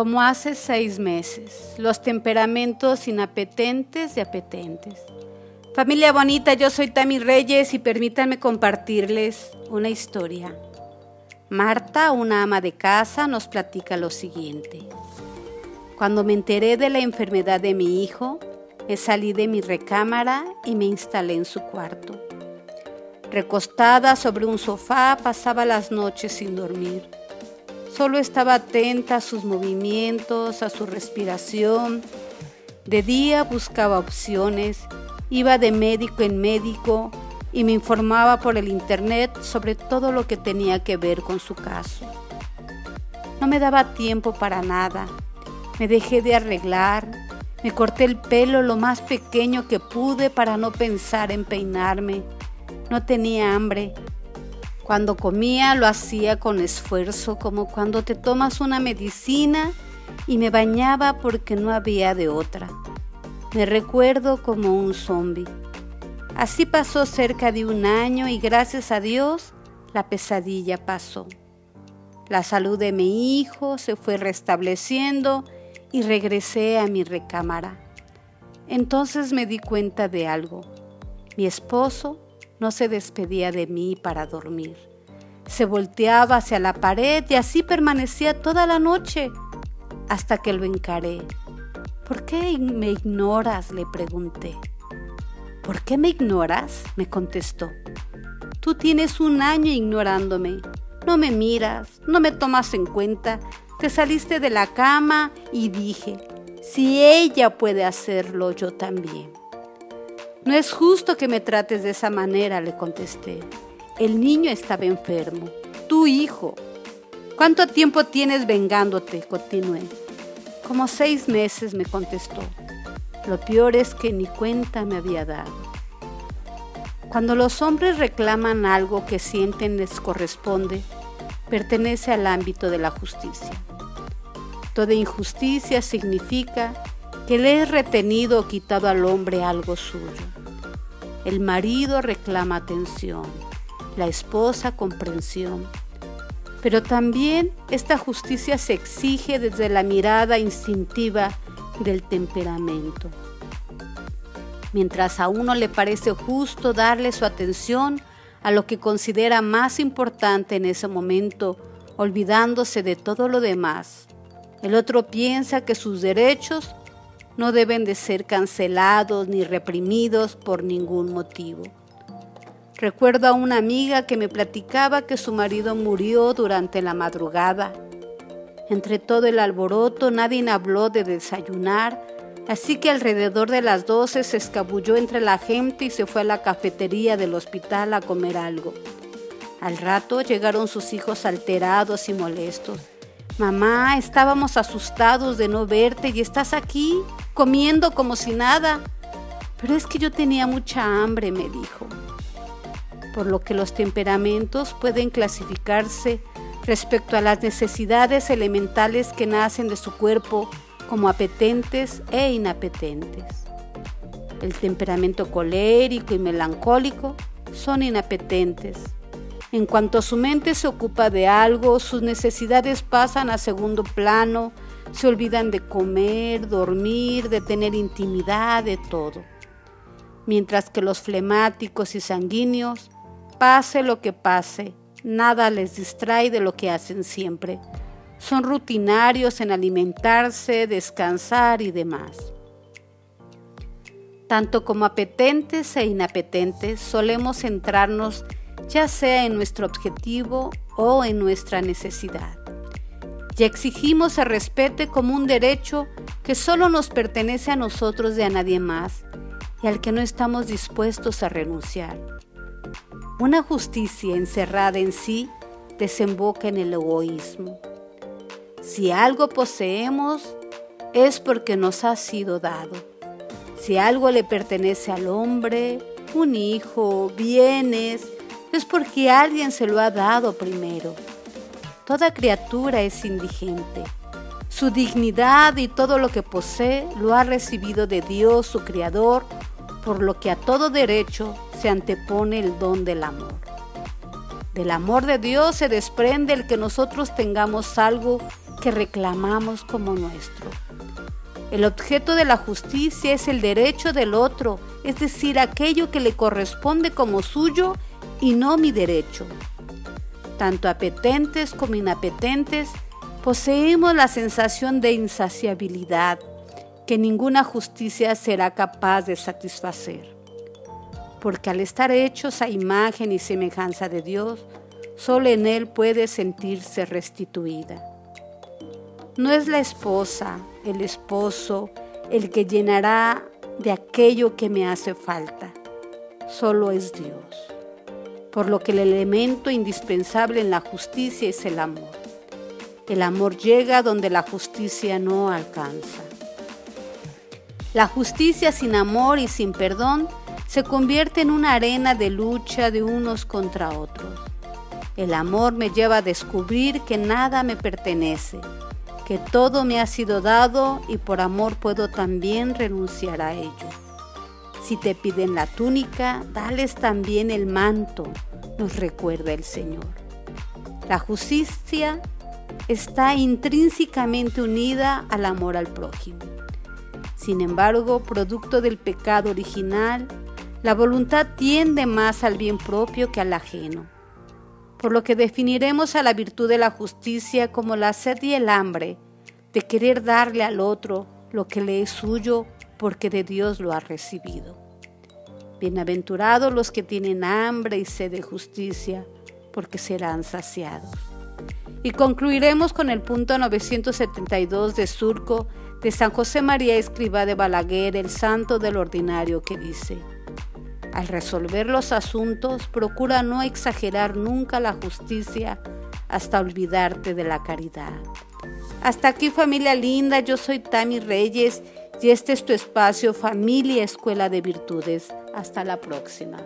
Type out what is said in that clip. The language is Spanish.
como hace seis meses, los temperamentos inapetentes y apetentes. Familia bonita, yo soy Tami Reyes y permítanme compartirles una historia. Marta, una ama de casa, nos platica lo siguiente. Cuando me enteré de la enfermedad de mi hijo, me salí de mi recámara y me instalé en su cuarto. Recostada sobre un sofá, pasaba las noches sin dormir. Solo estaba atenta a sus movimientos, a su respiración. De día buscaba opciones, iba de médico en médico y me informaba por el internet sobre todo lo que tenía que ver con su caso. No me daba tiempo para nada. Me dejé de arreglar, me corté el pelo lo más pequeño que pude para no pensar en peinarme. No tenía hambre cuando comía lo hacía con esfuerzo, como cuando te tomas una medicina y me bañaba porque no había de otra. Me recuerdo como un zombi. Así pasó cerca de un año y gracias a Dios la pesadilla pasó. La salud de mi hijo se fue restableciendo y regresé a mi recámara. Entonces me di cuenta de algo. Mi esposo no se despedía de mí para dormir. Se volteaba hacia la pared y así permanecía toda la noche hasta que lo encaré. ¿Por qué me ignoras? le pregunté. ¿Por qué me ignoras? me contestó. Tú tienes un año ignorándome. No me miras, no me tomas en cuenta. Te saliste de la cama y dije, si ella puede hacerlo, yo también. No es justo que me trates de esa manera, le contesté. El niño estaba enfermo. Tu hijo. ¿Cuánto tiempo tienes vengándote? Continué. Como seis meses, me contestó. Lo peor es que ni cuenta me había dado. Cuando los hombres reclaman algo que sienten les corresponde, pertenece al ámbito de la justicia. Toda injusticia significa que le es retenido o quitado al hombre algo suyo. El marido reclama atención, la esposa comprensión. Pero también esta justicia se exige desde la mirada instintiva del temperamento. Mientras a uno le parece justo darle su atención a lo que considera más importante en ese momento, olvidándose de todo lo demás, el otro piensa que sus derechos no deben de ser cancelados ni reprimidos por ningún motivo. Recuerdo a una amiga que me platicaba que su marido murió durante la madrugada. Entre todo el alboroto nadie habló de desayunar, así que alrededor de las doce se escabulló entre la gente y se fue a la cafetería del hospital a comer algo. Al rato llegaron sus hijos alterados y molestos. Mamá, estábamos asustados de no verte y estás aquí comiendo como si nada. Pero es que yo tenía mucha hambre, me dijo. Por lo que los temperamentos pueden clasificarse respecto a las necesidades elementales que nacen de su cuerpo como apetentes e inapetentes. El temperamento colérico y melancólico son inapetentes en cuanto su mente se ocupa de algo, sus necesidades pasan a segundo plano, se olvidan de comer, dormir, de tener intimidad, de todo. Mientras que los flemáticos y sanguíneos, pase lo que pase, nada les distrae de lo que hacen siempre. Son rutinarios en alimentarse, descansar y demás. Tanto como apetentes e inapetentes, solemos centrarnos ya sea en nuestro objetivo o en nuestra necesidad. Y exigimos se respete como un derecho que solo nos pertenece a nosotros y a nadie más, y al que no estamos dispuestos a renunciar. Una justicia encerrada en sí desemboca en el egoísmo. Si algo poseemos, es porque nos ha sido dado. Si algo le pertenece al hombre, un hijo, bienes, es porque alguien se lo ha dado primero. Toda criatura es indigente. Su dignidad y todo lo que posee lo ha recibido de Dios, su Creador, por lo que a todo derecho se antepone el don del amor. Del amor de Dios se desprende el que nosotros tengamos algo que reclamamos como nuestro. El objeto de la justicia es el derecho del otro, es decir, aquello que le corresponde como suyo y no mi derecho. Tanto apetentes como inapetentes poseemos la sensación de insaciabilidad que ninguna justicia será capaz de satisfacer. Porque al estar hechos a imagen y semejanza de Dios, solo en Él puede sentirse restituida. No es la esposa, el esposo, el que llenará de aquello que me hace falta. Solo es Dios. Por lo que el elemento indispensable en la justicia es el amor. El amor llega donde la justicia no alcanza. La justicia sin amor y sin perdón se convierte en una arena de lucha de unos contra otros. El amor me lleva a descubrir que nada me pertenece, que todo me ha sido dado y por amor puedo también renunciar a ello. Si te piden la túnica, dales también el manto, nos recuerda el Señor. La justicia está intrínsecamente unida al amor al prójimo. Sin embargo, producto del pecado original, la voluntad tiende más al bien propio que al ajeno por lo que definiremos a la virtud de la justicia como la sed y el hambre de querer darle al otro lo que le es suyo porque de Dios lo ha recibido. Bienaventurados los que tienen hambre y sed de justicia, porque serán saciados. Y concluiremos con el punto 972 de Surco de San José María Escriba de Balaguer, el santo del ordinario, que dice, al resolver los asuntos, procura no exagerar nunca la justicia hasta olvidarte de la caridad. Hasta aquí familia linda, yo soy Tami Reyes y este es tu espacio Familia Escuela de Virtudes. Hasta la próxima.